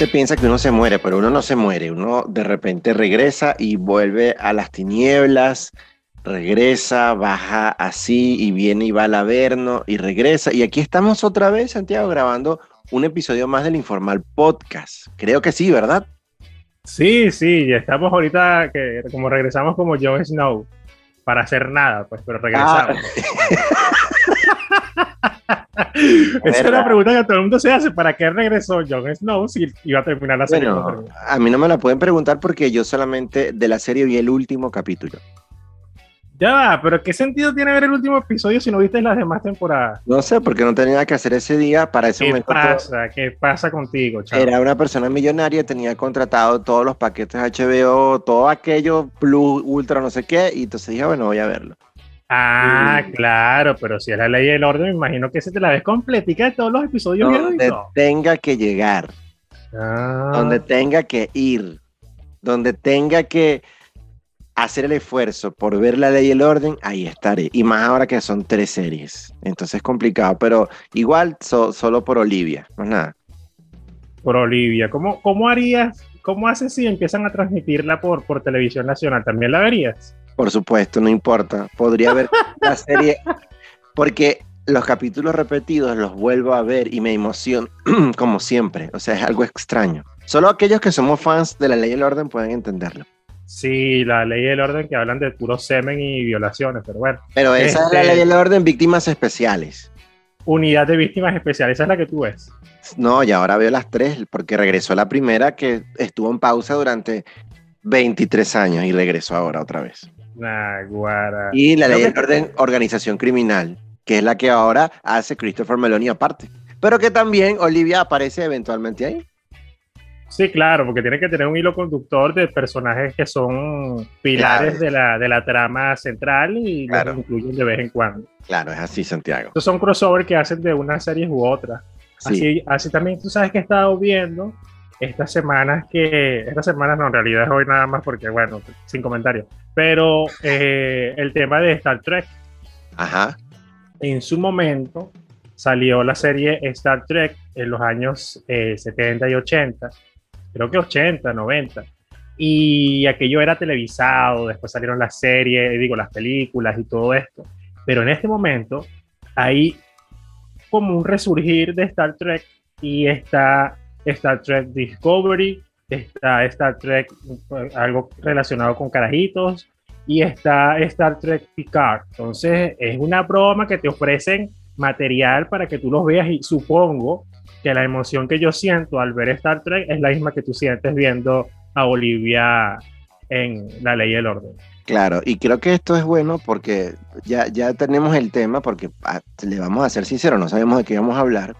Gente piensa que uno se muere, pero uno no se muere. Uno de repente regresa y vuelve a las tinieblas, regresa, baja así y viene y va al Averno y regresa. Y aquí estamos otra vez, Santiago, grabando un episodio más del Informal Podcast. Creo que sí, ¿verdad? Sí, sí, ya estamos ahorita que como regresamos como Jon Snow para hacer nada, pues, pero regresamos. Ah. Esa es una pregunta que todo el mundo se hace. ¿Para qué regresó Jon Snow si iba a terminar la serie? Bueno, a mí no me la pueden preguntar porque yo solamente de la serie vi el último capítulo. Ya, pero ¿qué sentido tiene ver el último episodio si no viste las demás temporadas? No sé, porque no tenía que hacer ese día para ese ¿Qué momento. pasa? ¿Qué pasa contigo, chaval? Era una persona millonaria, tenía contratado todos los paquetes HBO, todo aquello, Plus, Ultra, no sé qué, y entonces dije, bueno, voy a verlo. Ah, claro, pero si es la ley del orden, me imagino que se te la ves completica de todos los episodios. Donde viejos. tenga que llegar, Ah, donde tenga que ir, donde tenga que hacer el esfuerzo por ver la ley y el orden, ahí estaré. Y más ahora que son tres series. Entonces es complicado, pero igual so- solo por Olivia, no es nada. por Olivia. ¿Cómo, ¿Cómo harías, cómo haces si empiezan a transmitirla por, por televisión nacional? ¿También la verías? Por supuesto, no importa. Podría ver la serie porque los capítulos repetidos los vuelvo a ver y me emociono como siempre. O sea, es algo extraño. Solo aquellos que somos fans de la ley y el orden pueden entenderlo. Sí, la ley del orden que hablan de puro semen y violaciones, pero bueno. Pero esa es la Este- ley y el orden, víctimas especiales. Unidad de víctimas especiales, esa es la que tú ves. No, y ahora veo las tres porque regresó la primera que estuvo en pausa durante 23 años y regresó ahora otra vez. Nah, guara. Y la ley y que- el orden, organización criminal, que es la que ahora hace Christopher Meloni aparte. Pero que también Olivia aparece eventualmente ahí. Sí, claro, porque tiene que tener un hilo conductor de personajes que son pilares Claro. de, la, de la trama central y Claro. los incluyen de vez en cuando. Claro, es así, Santiago. Estos son crossover que hacen de unas series u otras. Sí. Así, así también tú sabes que he estado viendo estas semanas que, estas semanas no, en realidad es hoy nada más porque, bueno, sin comentarios, pero eh, el tema de Star Trek, Ajá. en su momento salió la serie Star Trek en los años eh, 70 y 80, creo que 80, 90, y aquello era televisado, después salieron las series, digo, las películas y todo esto, pero en este momento hay como un resurgir de Star Trek y está Star Trek Discovery, está Star Trek, eh, algo relacionado con carajitos, y está Star Trek Picard. Entonces es una broma que te ofrecen material para que tú los veas y supongo que la emoción que yo siento al ver Star Trek es la misma que tú sientes viendo a Olivia en La Ley y el Orden. Claro, y creo que esto es bueno porque ya, ya tenemos el tema, porque ah, le vamos a ser sinceros, no sabemos de qué vamos a hablar.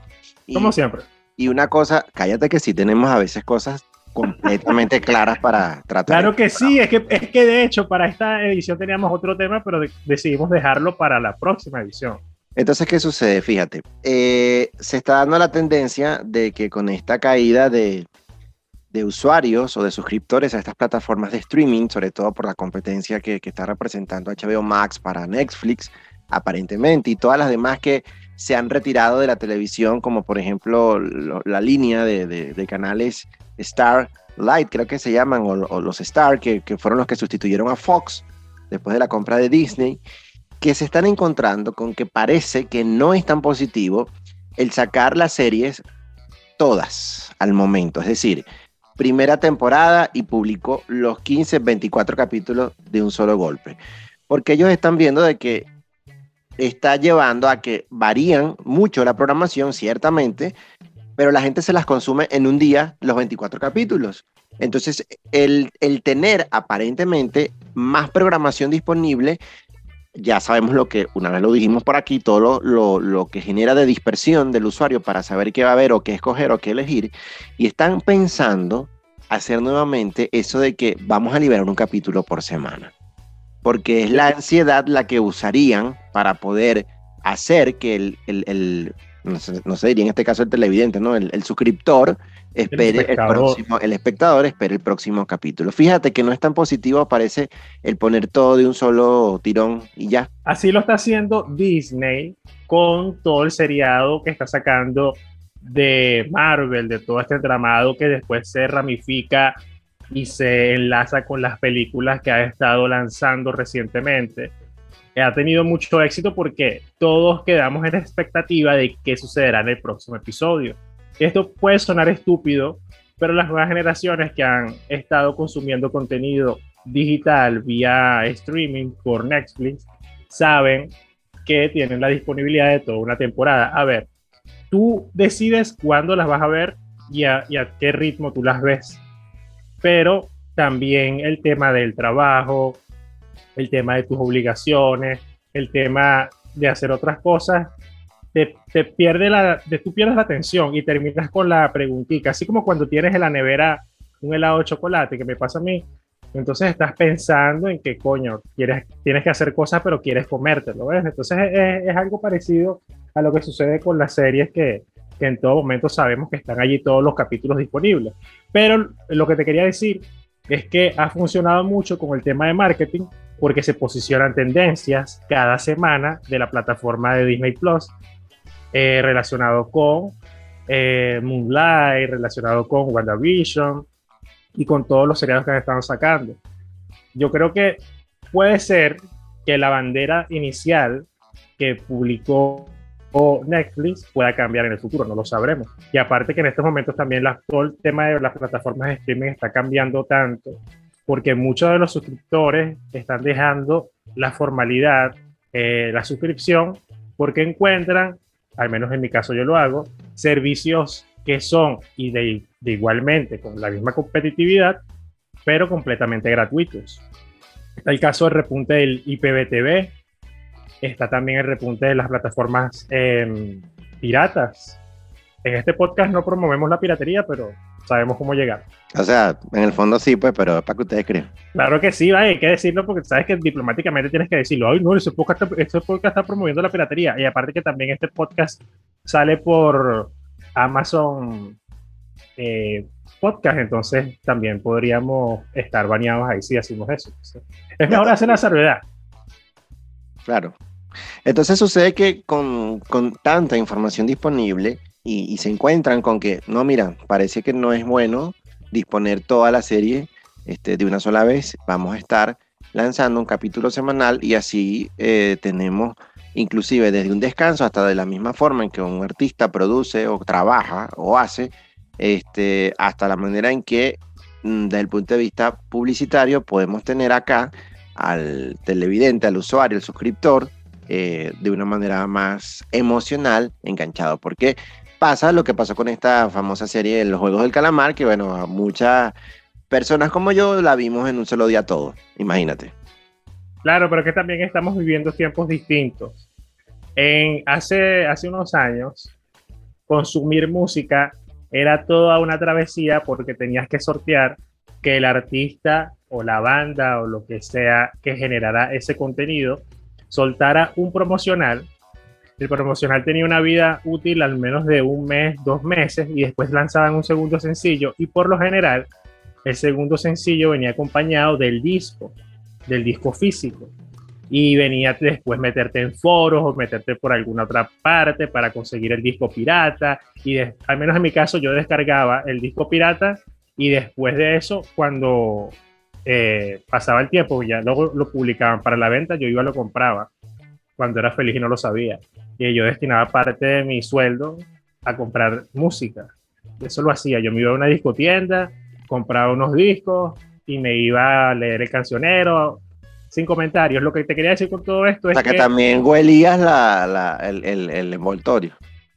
Y, Como siempre. y una cosa, cállate que sí tenemos a veces cosas completamente claras para tratar. Claro que sí, es que, es que de hecho para esta edición teníamos otro tema, pero de- decidimos dejarlo para la próxima edición. Entonces, ¿qué sucede? Fíjate, eh, se está dando la tendencia de que con esta caída de, de usuarios o de suscriptores a estas plataformas de streaming, sobre todo por la competencia que, que está representando HBO Max para Netflix, aparentemente, y todas las demás que se han retirado de la televisión, como por ejemplo lo- la línea de, de- de canales Star Light, creo que se llaman, o, o los Star, que, que fueron los que sustituyeron a Fox después de la compra de Disney que se están encontrando con que parece que no es tan positivo el sacar las series todas al momento. Es decir, primera temporada y publicó los 15, 24 capítulos de un solo golpe. Porque ellos están viendo de que está llevando a que varían mucho la programación, ciertamente, pero la gente se las consume en un día los 24 capítulos. Entonces, el, el tener aparentemente más programación disponible ya sabemos lo que, una vez lo dijimos por aquí, todo lo, lo, lo, que genera de dispersión del usuario para saber qué va a ver o qué escoger o qué elegir. Y están pensando hacer nuevamente eso de que vamos a liberar un capítulo por semana. Porque es la ansiedad la que usarían para poder hacer que el, el, el no, sé, no sé, diría en este caso el televidente, ¿no? El, el suscriptor espere el, próximo, el espectador espere el próximo capítulo. Fíjate que no es tan positivo, parece el poner todo de un solo tirón y ya. Así lo está haciendo Disney con todo el seriado que está sacando de Marvel, de todo este entramado que después se ramifica y se enlaza con las películas que ha estado lanzando recientemente. Ha tenido mucho éxito porque todos quedamos en expectativa de qué sucederá en el próximo episodio. Esto puede sonar estúpido, pero las nuevas generaciones que han estado consumiendo contenido digital vía streaming por Netflix saben que tienen la disponibilidad de toda una temporada. A ver, tú decides cuándo las vas a ver y a, qué ritmo tú las ves. Pero también el tema del trabajo, el tema de tus obligaciones, el tema de hacer otras cosas, te, pierde la, de, tú pierdes la atención y terminas con la preguntita, así como cuando tienes en la nevera un helado de chocolate, que me pasa a mí, entonces estás pensando en que, coño, quieres, tienes que hacer cosas, pero quieres comértelo, ¿ves? Entonces es, es algo parecido a lo que sucede con las series que, que, en todo momento sabemos que están allí todos los capítulos disponibles. Pero lo que te quería decir es que ha funcionado mucho con el tema de marketing porque se posicionan tendencias cada semana de la plataforma de Disney Plus eh, relacionado con eh, Moonlight, relacionado con WandaVision, y con todos los seriados que han estado sacando. Yo creo que puede ser que la bandera inicial que publicó Netflix pueda cambiar en el futuro, no lo sabremos. Y aparte que en estos momentos también todo el tema de las plataformas de streaming está cambiando tanto, porque muchos de los suscriptores están dejando la formalidad, eh, la suscripción, porque encuentran, al menos en mi caso yo lo hago, servicios que son y de, igualmente con la misma competitividad, pero completamente gratuitos. El caso del repunte del IPVTV, está también el repunte de las plataformas em, piratas. En este podcast no promovemos la piratería, pero sabemos cómo llegar. O sea, en el fondo sí, pues, pero para que ustedes crean. Claro que sí, hay que decirlo porque sabes que diplomáticamente tienes que decirlo. Ay, no, ese podcast, este podcast está promoviendo la piratería. Y aparte que también este podcast sale por, Amazon eh, Podcast, entonces también podríamos estar bañados ahí si decimos eso. Es mejor hacer la salvedad. Claro. Entonces sucede que con, tanta información disponible y, se encuentran con que, no, mira, parece que no es bueno disponer toda la serie este, de una sola vez. Vamos a estar lanzando un capítulo semanal y así eh, tenemos inclusive desde un descanso hasta de la misma forma en que un artista produce o trabaja o hace, este, hasta la manera en que mm, desde el punto de vista publicitario podemos tener acá al televidente, al usuario, al suscriptor, eh, de una manera más emocional, enganchado. Porque pasa lo que pasó con esta famosa serie de los Juegos del Calamar, que bueno, a muchas personas como yo la vimos en un solo día todo, imagínate. Claro, pero que también estamos viviendo tiempos distintos. Hace, hace unos años, consumir música era toda una travesía porque tenías que sortear que el artista o la banda o lo que sea que generara ese contenido soltara un promocional. El promocional tenía una vida útil al menos de un mes, dos meses y después lanzaban un segundo sencillo y por lo general el segundo sencillo venía acompañado del disco del disco físico. Y venía después meterte en foros o meterte por alguna otra parte para conseguir el disco pirata. Y al menos en mi caso yo descargaba el disco pirata y después de eso, cuando eh, pasaba el tiempo, ya luego lo publicaban para la venta, yo iba lo compraba cuando era feliz y no lo sabía. Y yo destinaba parte de mi sueldo a comprar música. Eso lo hacía. Yo me iba a una discotienda, compraba unos discos, y me iba a leer el cancionero sin comentarios. Lo que te quería decir con todo esto es que, también huelías la, el, el, envoltorio.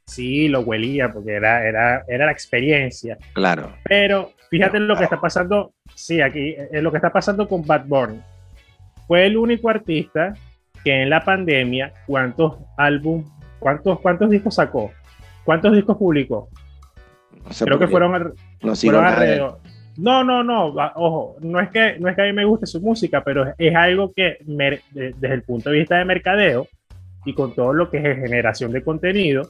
Sí, lo huelía porque era, era, era la experiencia. Claro. Pero fíjate lo que está pasando, sí, aquí, es lo que está pasando con Bad Bunny. Fue el único artista que en la pandemia, ¿cuántos álbum, cuántos, cuántos discos sacó? ¿Cuántos discos publicó? Creo que fueron, no fueron alrededor, no, no, no, ojo, no es que, no es que a mí me guste su música, pero es, algo que desde el punto de vista de mercadeo y con todo lo que es generación de contenido,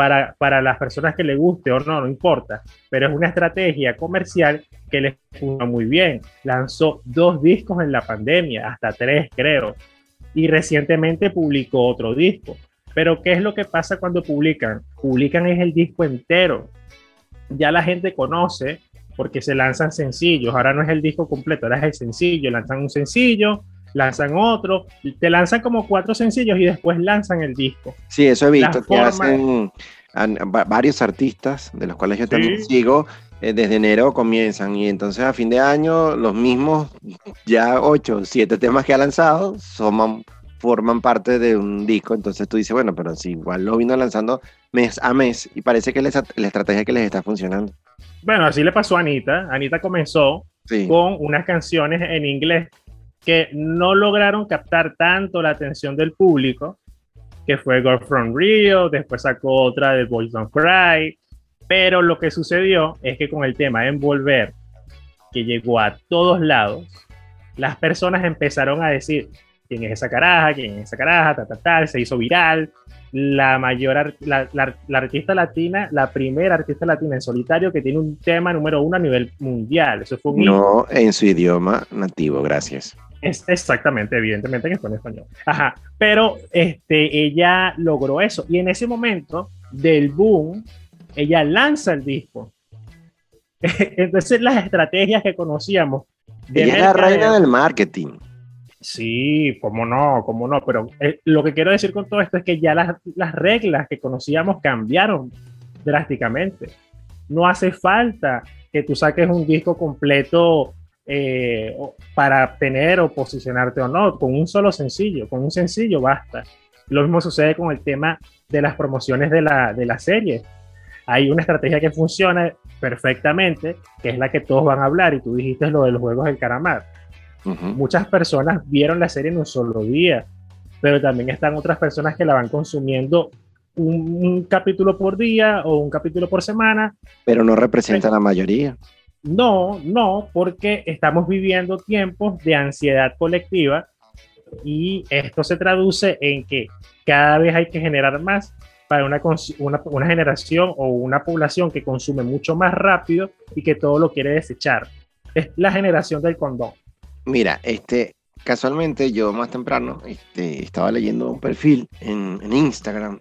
para, para las personas que le guste o no, no importa, pero es una estrategia comercial que le funciona muy bien. Lanzó dos discos en la pandemia, hasta tres creo, y recientemente publicó otro disco. Pero ¿qué es lo que pasa cuando publican? Publican es el disco entero. Ya la gente conoce porque se lanzan sencillos. Ahora no es el disco completo, ahora es el sencillo. Lanzan un sencillo, lanzan otro, te lanzan como cuatro sencillos y después lanzan el disco. Sí, eso he visto que hacen varios artistas, de los cuales yo también sigo, eh, desde enero comienzan y entonces a fin de año los mismos ya ocho, siete temas que ha lanzado forman parte de un disco, entonces tú dices, bueno, pero si igual lo vino lanzando mes a mes y parece que la estrategia que les está funcionando. Bueno, así le pasó a Anita. Anita comenzó con unas canciones en inglés que no lograron captar tanto la atención del público, que fue Girl from Rio, después sacó otra de Boys Don't Cry, pero lo que sucedió es que con el tema Envolver, que llegó a todos lados, las personas empezaron a decir, ¿quién es esa caraja? ¿quién es esa caraja? Tal, tal, tal, se hizo viral, la mayor, la, artista latina, la primera artista latina en solitario que tiene un tema número uno a nivel mundial. Eso fue No en su idioma nativo, gracias. Es exactamente, evidentemente que fue en español. Ajá, pero este, ella logró eso. Y en ese momento del boom, ella lanza el disco. Entonces las estrategias que conocíamos. ella es la reina del marketing. Sí, cómo no, cómo no, pero eh, lo que quiero decir con todo esto es que ya las, las reglas que conocíamos cambiaron drásticamente. No hace falta que tú saques un disco completo eh, para tener o posicionarte o no, con un solo sencillo, con un sencillo basta. Lo mismo sucede con el tema de las promociones de la, de la serie. Hay una estrategia que funciona perfectamente, que es la que todos van a hablar, y tú dijiste lo de los juegos del caramar Muchas personas vieron la serie en un solo día, pero también están otras personas que la van consumiendo un, capítulo por día o un capítulo por semana. Pero no representa la mayoría. No, no, porque estamos viviendo tiempos de ansiedad colectiva y esto se traduce en que cada vez hay que generar más para una, una, una, generación o una población que consume mucho más rápido y que todo lo quiere desechar. Es la generación del condón. Mira, este, casualmente yo más temprano este, estaba leyendo un perfil en, Instagram.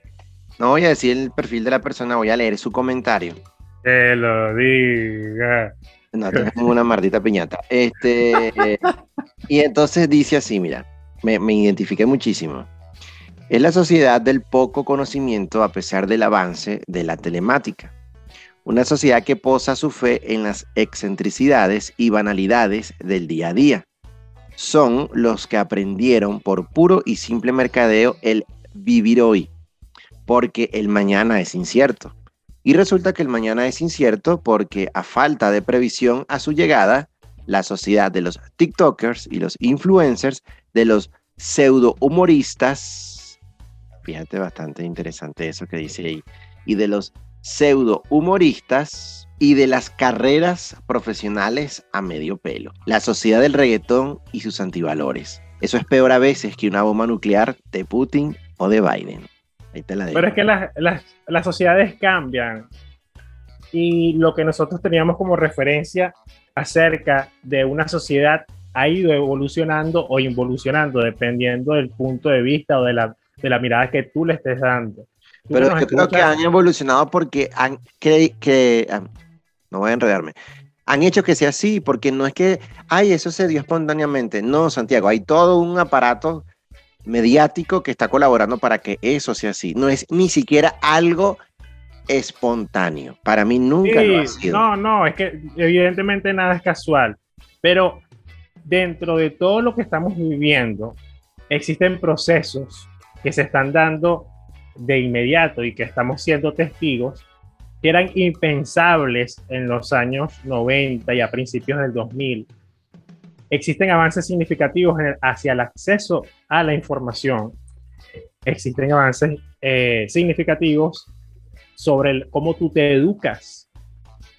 No voy a decir el perfil de la persona, voy a leer su comentario. Que lo diga. No, tengo una maldita piñata. Este, y entonces dice así, mira, me, me identifiqué muchísimo. Es la sociedad del poco conocimiento a pesar del avance de la telemática. Una sociedad que posa su fe en las excentricidades y banalidades del día a día son los que aprendieron por puro y simple mercadeo el vivir hoy, porque el mañana es incierto. Y resulta que el mañana es incierto porque a falta de previsión a su llegada, la sociedad de los TikTokers y los influencers, de los pseudo humoristas, fíjate bastante interesante eso que dice ahí, y de los pseudo humoristas y de las carreras profesionales a medio pelo. La sociedad del reggaetón y sus antivalores. Eso es peor a veces que una bomba nuclear de Putin o de Biden. Ahí te la Pero es que las, las sociedades cambian y lo que nosotros teníamos como referencia acerca de una sociedad ha ido evolucionando o involucionando dependiendo del punto de vista o de la, de la mirada que tú le estés dando. Pero yo creo que han evolucionado porque han que, que no voy a enredarme. Han hecho que sea así, porque no es que, ay, eso se dio espontáneamente. No, Santiago, hay todo un aparato mediático que está colaborando para que eso sea así. No es ni siquiera algo espontáneo. Para mí nunca lo ha sido. No, no, es que evidentemente nada es casual. Pero dentro de todo lo que estamos viviendo, existen procesos que se están dando de inmediato y que estamos siendo testigos que eran impensables en los años 90 y a principios del 2000. Existen avances significativos hacia el acceso a la información. Existen avances eh, significativos sobre cómo tú te educas,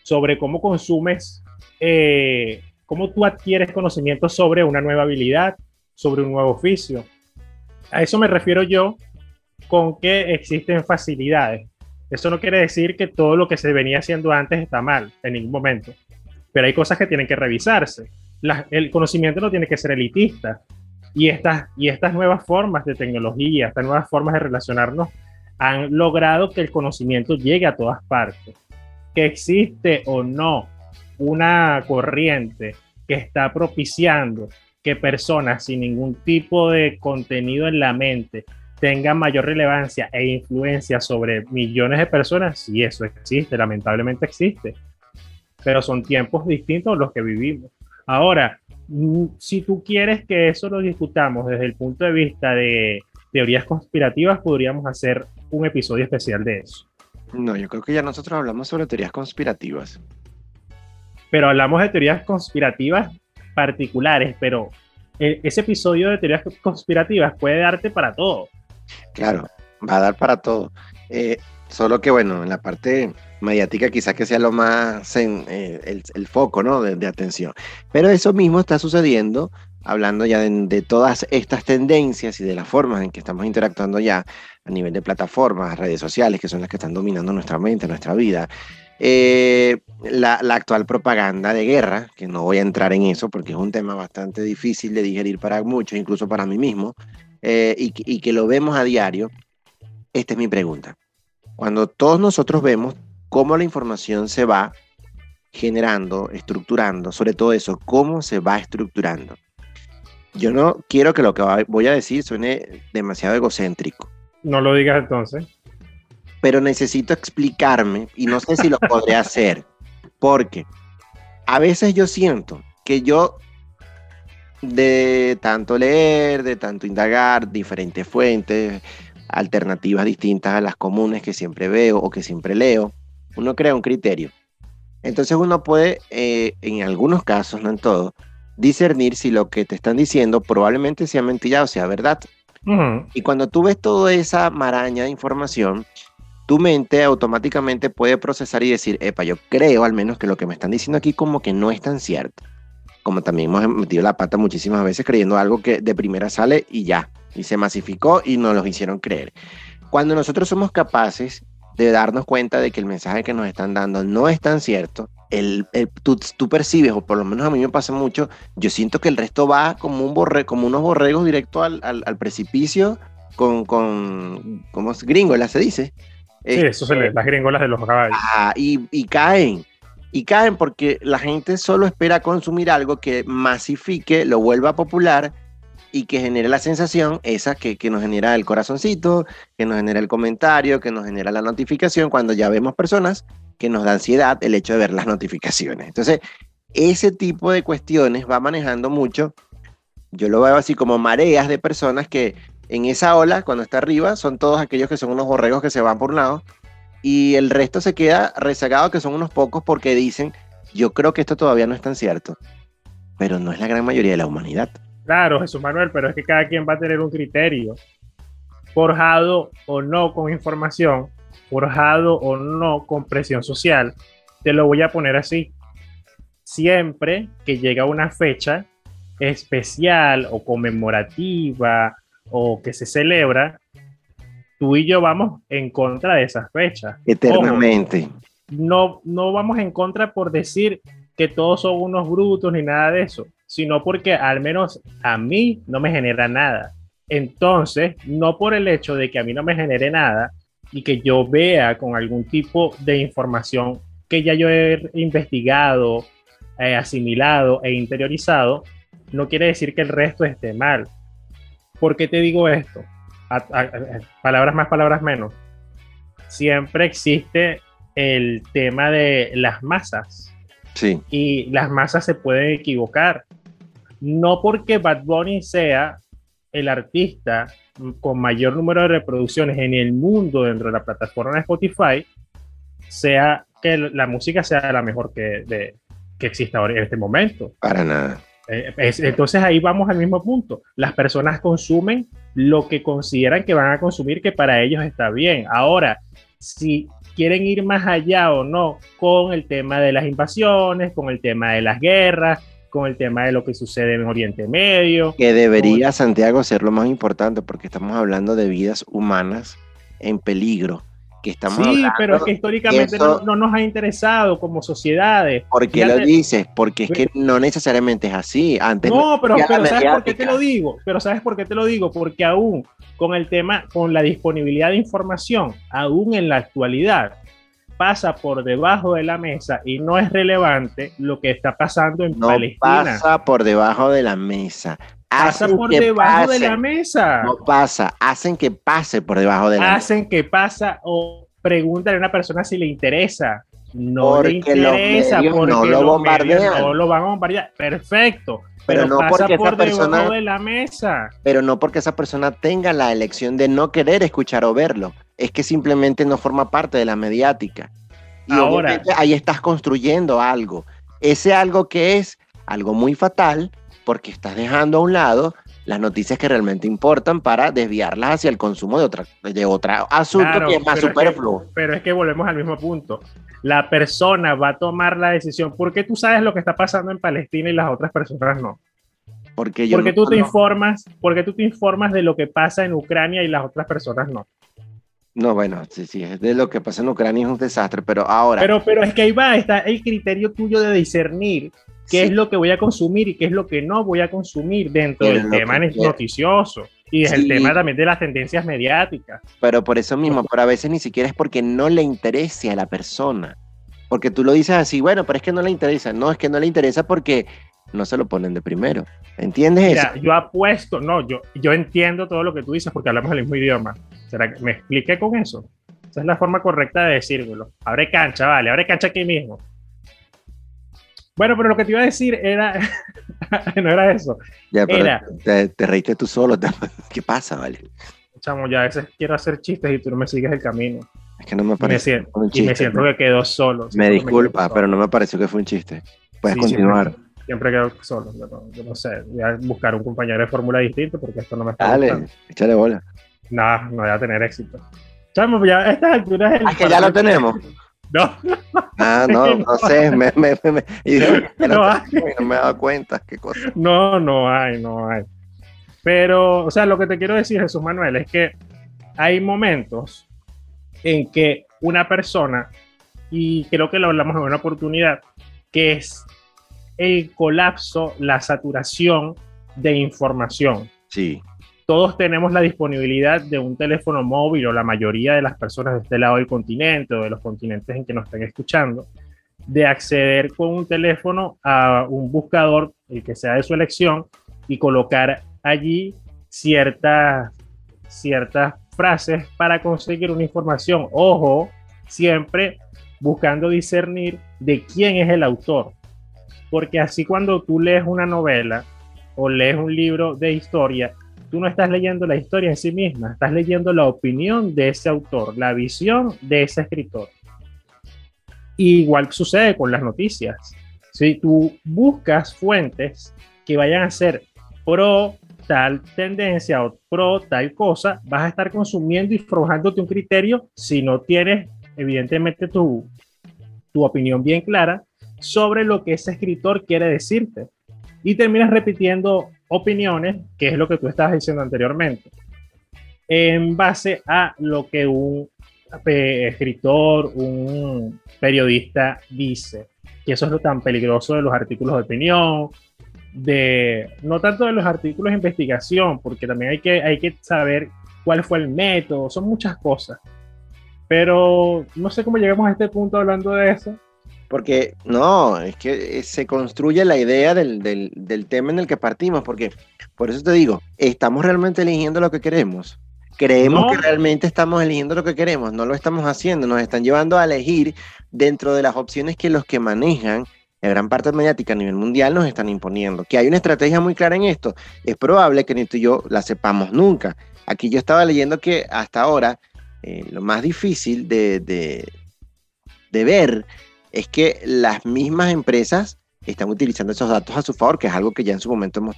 sobre cómo consumes, eh, cómo tú adquieres conocimiento sobre una nueva habilidad, sobre un nuevo oficio. A eso me refiero yo con que existen facilidades. Eso no quiere decir que todo lo que se venía haciendo antes está mal, en ningún momento. Pero hay cosas que tienen que revisarse. El conocimiento no tiene que ser elitista. Y estas, y estas nuevas formas de tecnología, estas nuevas formas de relacionarnos, han logrado que el conocimiento llegue a todas partes. Que existe o no una corriente que está propiciando que personas sin ningún tipo de contenido en la mente tengan mayor relevancia e influencia sobre millones de personas, sí, eso existe, lamentablemente existe. Pero son tiempos distintos los que vivimos. Ahora, mm, si tú quieres que eso lo discutamos desde el punto de vista de teorías conspirativas, podríamos hacer un episodio especial de eso. No, yo creo que ya nosotros hablamos sobre teorías conspirativas. Pero hablamos de teorías conspirativas particulares, pero e, ese episodio de teorías conspirativas puede darte para todo. Claro, va a dar para todo. Eh, solo que bueno, en la parte mediática quizás que sea lo más en, eh, el, foco ¿no? de, atención. Pero eso mismo está sucediendo, hablando ya de, todas estas tendencias y de las formas en que estamos interactuando ya a nivel de plataformas, redes sociales, que son las que están dominando nuestra mente, nuestra vida. Eh, la, actual propaganda de guerra, que no voy a entrar en eso porque es un tema bastante difícil de digerir para muchos, incluso para mí mismo, eh, y, y que lo vemos a diario, esta es mi pregunta. Cuando todos nosotros vemos cómo la información se va generando, estructurando, sobre todo eso, cómo se va estructurando. Yo no quiero que lo que voy a decir suene demasiado egocéntrico. No lo digas entonces pero necesito explicarme y no sé si lo podré hacer, porque a veces yo siento que yo de tanto leer, de tanto indagar diferentes fuentes, alternativas distintas a las comunes que siempre veo o que siempre leo, uno crea un criterio. Entonces uno puede, eh, en algunos casos, no en todo, discernir si lo que te están diciendo probablemente sea mentira o sea verdad. Y cuando tú ves toda esa maraña de información, tu mente automáticamente puede procesar y decir, epa, yo creo al menos que lo que me están diciendo aquí como que no es tan cierto. Como también hemos metido la pata muchísimas veces creyendo algo que de primera sale y ya, y se masificó y nos lo hicieron creer. Cuando nosotros somos capaces de darnos cuenta de que el mensaje que nos están dando no es tan cierto, el, tú, tú, percibes, o por lo menos a mí me pasa mucho, yo siento que el resto va como, un borre, como unos borregos directo al, al, al precipicio con, con, como es gringo, se dice, Sí, eso se le, las gringolas de los caballos. Ah, y, y caen. Y caen porque la gente solo espera consumir algo que masifique, lo vuelva popular y que genere la sensación esa que, que, nos genera el corazoncito, que nos genera el comentario, que nos genera la notificación, cuando ya vemos personas que nos da ansiedad el hecho de ver las notificaciones. Entonces, ese tipo de cuestiones va manejando mucho, yo lo veo así como mareas de personas que en esa ola, cuando está arriba, son todos aquellos que son unos borregos que se van por un lado y el resto se queda rezagado, que son unos pocos porque dicen, yo creo que esto todavía no es tan cierto, pero no es la gran mayoría de la humanidad. Claro, Jesús Manuel, pero es que cada quien va a tener un criterio, forjado o no con información, forjado o no con presión social. Te lo voy a poner así. Siempre que llega una fecha especial o conmemorativa o que se celebra, tú y yo vamos en contra de esas fechas. Eternamente. no, no vamos en contra por decir que todos son unos brutos ni nada de eso, sino porque al menos a mí no me genera nada. Entonces, no por el hecho de que a mí no me genere nada y que yo vea con algún tipo de información que ya yo he investigado, eh, asimilado e interiorizado, no quiere decir que el resto esté mal. ¿Por qué te digo esto? palabras más, palabras menos. Siempre existe el tema de las masas. Sí. Y las masas se pueden equivocar. No porque Bad Bunny sea el artista con mayor número de reproducciones en el mundo dentro de la plataforma de Spotify, sea que la música sea la mejor que, de, que exista ahora en este momento. Para nada. Eh, entonces ahí vamos al mismo punto. Las personas consumen lo que consideran que van a consumir que para ellos está bien. Ahora, si quieren ir más allá o no con el tema de las invasiones, con el tema de las guerras, con el tema de lo que sucede en Oriente Medio. Que debería, Santiago, ser lo más importante porque estamos hablando de vidas humanas en peligro. que estamos Sí, pero es que históricamente no, nos ha interesado como sociedades. ¿Por qué lo dices? Porque es que no necesariamente es así. Antes no, pero, pero ¿sabes por qué te lo digo? Pero ¿sabes por qué te lo digo? Porque aún con el tema, con la disponibilidad de información, aún en la actualidad, pasa por debajo de la mesa y no es relevante lo que está pasando en no Palestina. Pasa por debajo de la mesa. Pasa por debajo de la mesa. No pasa, hacen que pase por debajo de la mesa. Hacen que pasa o preguntan a una persona si le interesa. No le interesa porque no lo bombardean. No lo van a bombardear. Perfecto. Pero, no pasa porque por esa persona, de la mesa. Pero no porque esa persona tenga la elección de no querer escuchar o verlo es que simplemente no forma parte de la mediática. Y Ahora, ahí estás construyendo algo. Ese algo que es algo muy fatal porque estás dejando a un lado las noticias que realmente importan para desviarlas hacia el consumo de otra, de otra asunto que es más superfluo. pero es que volvemos al mismo punto. La persona va a tomar la decisión porque tú sabes lo que está pasando en Palestina y las otras personas no. Porque, yo porque tú te informas, porque tú te informas de lo que pasa en Ucrania y las otras personas no. No, bueno, sí, sí, es de lo que pasa en Ucrania es un desastre, pero ahora. Pero, pero es que ahí va, está el criterio tuyo de discernir qué es lo que voy a consumir y qué es lo que no voy a consumir dentro del tema noticioso. Y es el tema también de las tendencias mediáticas. Pero por eso mismo, pero a veces ni siquiera es porque no le interese a la persona. Porque tú lo dices así, bueno, pero es que no le interesa. No, es que no le interesa porque no se lo ponen de primero. ¿Entiendes Mira, eso? Yo apuesto, no, yo, yo entiendo todo lo que tú dices porque hablamos el mismo idioma. ¿Será que me expliqué con eso? Esa es la forma correcta de decírmelo. Abre cancha, vale, abre cancha aquí mismo. Bueno, pero lo que te iba a decir era. no era eso. Ya, pero te, reíste tú solo. ¿Qué pasa, vale? Chamo, ya a veces quiero hacer chistes y tú no me sigues el camino. Es que no me parece. Y me siento, y me siento que quedó solo. Me disculpa, pero no me pareció que fue un chiste. Puedes continuar siempre quedo solo. Yo no, sé, voy a buscar un compañero de fórmula distinto porque esto no me está Dale, échale bola. No, no voy a tener éxito. Chamo, ya a estas alturas. Ah, que ya lo tenemos. No. Ah, no, no sé. Me, me, me, y no, hay. no me he dado cuenta. Qué cosa. No, no hay, no hay. Pero, o sea, lo que te quiero decir, Jesús Manuel, es que hay momentos en que una persona, y creo que lo hablamos en una oportunidad, que es el colapso, la saturación de información. Sí. Todos tenemos la disponibilidad de un teléfono móvil o la mayoría de las personas de este lado del continente o de los continentes en que nos estén escuchando, de acceder con un teléfono a un buscador, el que sea de su elección, y colocar allí ciertas, ciertas frases para conseguir una información. Ojo, siempre buscando discernir de quién es el autor porque así cuando tú lees una novela o lees un libro de historia, tú no estás leyendo la historia en sí misma, estás leyendo la opinión de ese autor, la visión de ese escritor. igual sucede con las noticias. Si tú buscas fuentes que vayan a ser pro tal tendencia o pro tal cosa, vas a estar consumiendo y forjándote un criterio si no tienes, evidentemente, tu, tu opinión bien clara sobre lo que ese escritor quiere decirte. Y terminas repitiendo opiniones, que es lo que tú estabas diciendo anteriormente, en base a lo que un eh, escritor, un periodista dice. Que eso es lo tan peligroso de los artículos de opinión, de no tanto de los artículos de investigación, porque también hay que, hay que saber cuál fue el método, son muchas cosas. Pero no sé cómo llegamos a este punto hablando de eso, porque no, es que eh, se construye la idea del, del, del, tema en el que partimos, porque por eso te digo, ¿estamos realmente eligiendo lo que queremos? Creemos que realmente estamos eligiendo lo que queremos, no lo estamos haciendo, nos están llevando a elegir dentro de las opciones que los que manejan la gran parte mediática a nivel mundial nos están imponiendo. Que hay una estrategia muy clara en esto, es probable que ni tú y yo la sepamos nunca. Aquí yo estaba leyendo que hasta ahora eh, lo más difícil de, de, de ver es que las mismas empresas están utilizando esos datos a su favor, que es algo que ya en su momento hemos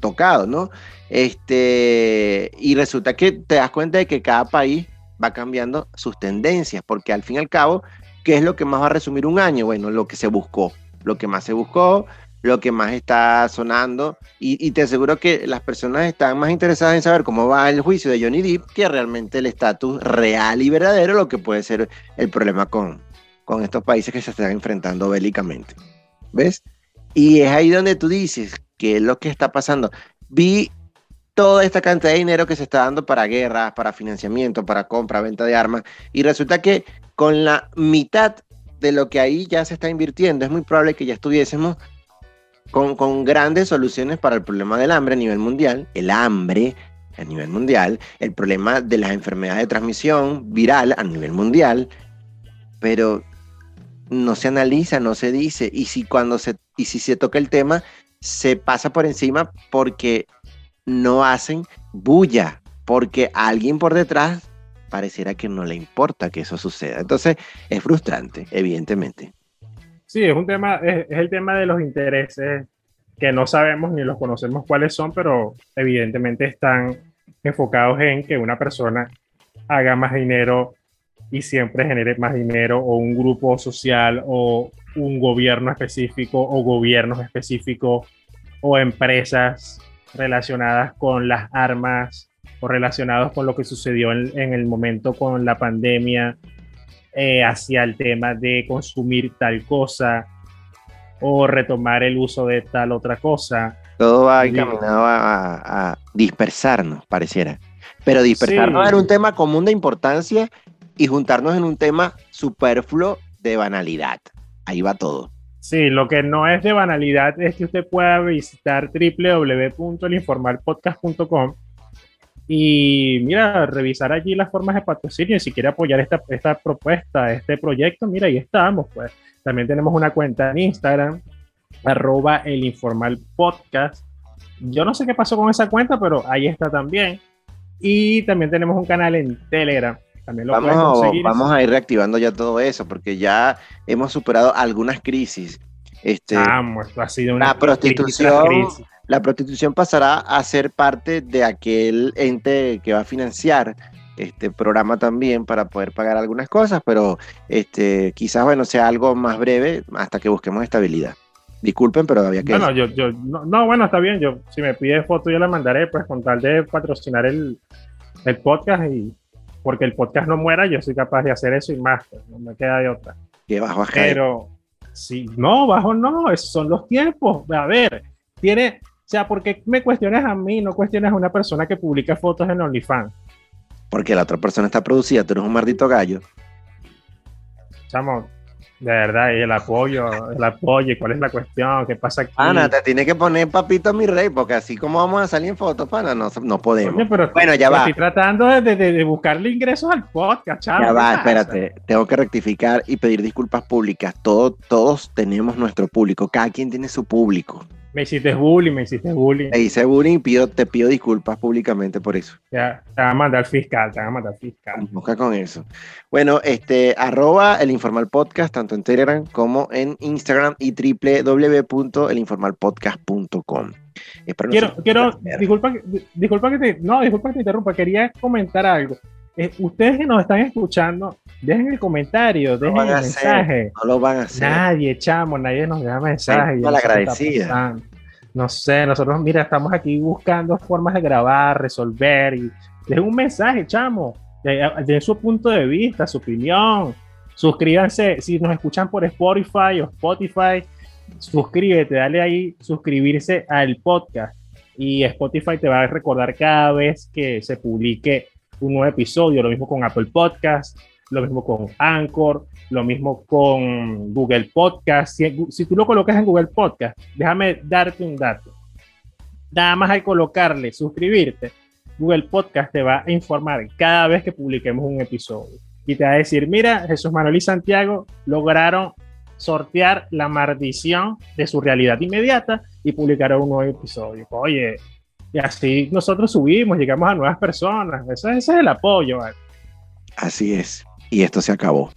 tocado, ¿no? Este, y resulta que te das cuenta de que cada país va cambiando sus tendencias, porque al fin y al cabo, ¿qué es lo que más va a resumir un año? Bueno, lo que se buscó. Lo que más se buscó lo que más está sonando y, te aseguro que las personas están más interesadas en saber cómo va el juicio de Johnny Depp que realmente el estatus real y verdadero, lo que puede ser el problema con, con estos países que se están enfrentando bélicamente. ¿Ves? Y es ahí donde tú dices, ¿qué es lo que está pasando? Vi toda esta cantidad de dinero que se está dando para guerras, para financiamiento, para compra, venta de armas, y resulta que con la mitad de lo que ahí ya se está invirtiendo, es muy probable que ya estuviésemos con, con grandes soluciones para el problema del hambre a nivel mundial, el hambre a nivel mundial, el problema de las enfermedades de transmisión viral a nivel mundial, pero no se analiza, no se dice, y si cuando se, y si se toca el tema, se pasa por encima porque no hacen bulla, porque alguien por detrás pareciera que no le importa que eso suceda. Entonces, es frustrante, evidentemente. Sí, es un tema, es, el tema de los intereses que no sabemos ni los conocemos cuáles son, pero evidentemente están enfocados en que una persona haga más dinero y siempre genere más dinero o un grupo social o un gobierno específico o gobiernos específicos o empresas relacionadas con las armas o relacionados con lo que sucedió en, el momento con la pandemia eh, hacia el tema de consumir tal cosa o retomar el uso de tal otra cosa. Todo va encaminado a, dispersarnos, pareciera. Pero dispersarnos era un tema común de importancia y juntarnos en un tema superfluo de banalidad. Ahí va todo. Sí, lo que no es de banalidad es que usted pueda visitar www.elinformalpodcast.com y mira, revisar allí las formas de patrocinio y si quiere apoyar esta, esta propuesta, este proyecto, mira, ahí estamos, pues. También tenemos una cuenta en Instagram, arroba el informal podcast. Yo no sé qué pasó con esa cuenta, pero ahí está también. Y también tenemos un canal en Telegram vamos, vamos a ir reactivando ya todo eso, porque ya hemos superado algunas crisis. Este, ha sido una la prostitución, la prostitución pasará a ser parte de aquel ente que va a financiar este programa también para poder pagar algunas cosas, pero este, quizás bueno sea algo más breve hasta que busquemos estabilidad. Disculpen, pero había que. No, no, yo, yo, no, bueno, está bien. Yo, si me pide foto, yo la mandaré, pues con tal de patrocinar el, el podcast y porque el podcast no muera, yo soy capaz de hacer eso y más, pues, no me queda de otra. Que bajo Pero, sí, no, bajo no, esos son los tiempos. A ver, tiene, o sea, ¿por qué me cuestionas a mí, no cuestionas a una persona que publica fotos en OnlyFans? Porque la otra persona está producida, tú eres un maldito gallo. Chamo, de verdad, y el apoyo, el apoyo, ¿cuál es la cuestión? ¿Qué pasa aquí? Ana, te tiene que poner papito mi rey, porque así como vamos a salir en fotos, pana, no, no podemos. bueno, ya va. Estoy tratando de, de, buscarle ingresos al podcast, chaval. Ya va, espérate, tengo que rectificar y pedir disculpas públicas. Todos, todos tenemos nuestro público, cada quien tiene su público. Me hiciste bullying, me hiciste bullying. Me hice bullying, pido, te pido disculpas públicamente por eso. Ya, te va a mandar fiscal, te va a mandar fiscal. Busca con eso. Bueno, este, arroba el informal podcast, tanto en Telegram como en Instagram y www.elinformalpodcast.com. Quiero, quiero, disculpa, disculpa que te, no, disculpa que te interrumpa, quería comentar algo. Eh, ustedes que nos están escuchando, dejen el comentario, dejen el mensaje. no lo van a hacer. Nadie, chamo, nadie nos deja mensaje. No, agradecida. No sé, nosotros, mira, estamos aquí buscando formas de grabar, resolver y dejen un mensaje, chamo. De, su punto de vista, su opinión. Suscríbanse, si nos escuchan por Spotify o Spotify, suscríbete, dale ahí suscribirse al podcast y Spotify te va a recordar cada vez que se publique un nuevo episodio, lo mismo con Apple Podcast, lo mismo con Anchor, lo mismo con Google Podcast. Si, tú lo colocas en Google Podcast, déjame darte un dato. Nada más al colocarle suscribirte, Google Podcast te va a informar cada vez que publiquemos un episodio. Y te va a decir, mira, Jesús Manuel y Santiago lograron sortear la maldición de su realidad inmediata y publicaron un nuevo episodio. Oye, y así nosotros subimos, llegamos a nuevas personas. Ese, es el apoyo. Así es. Y esto se acabó.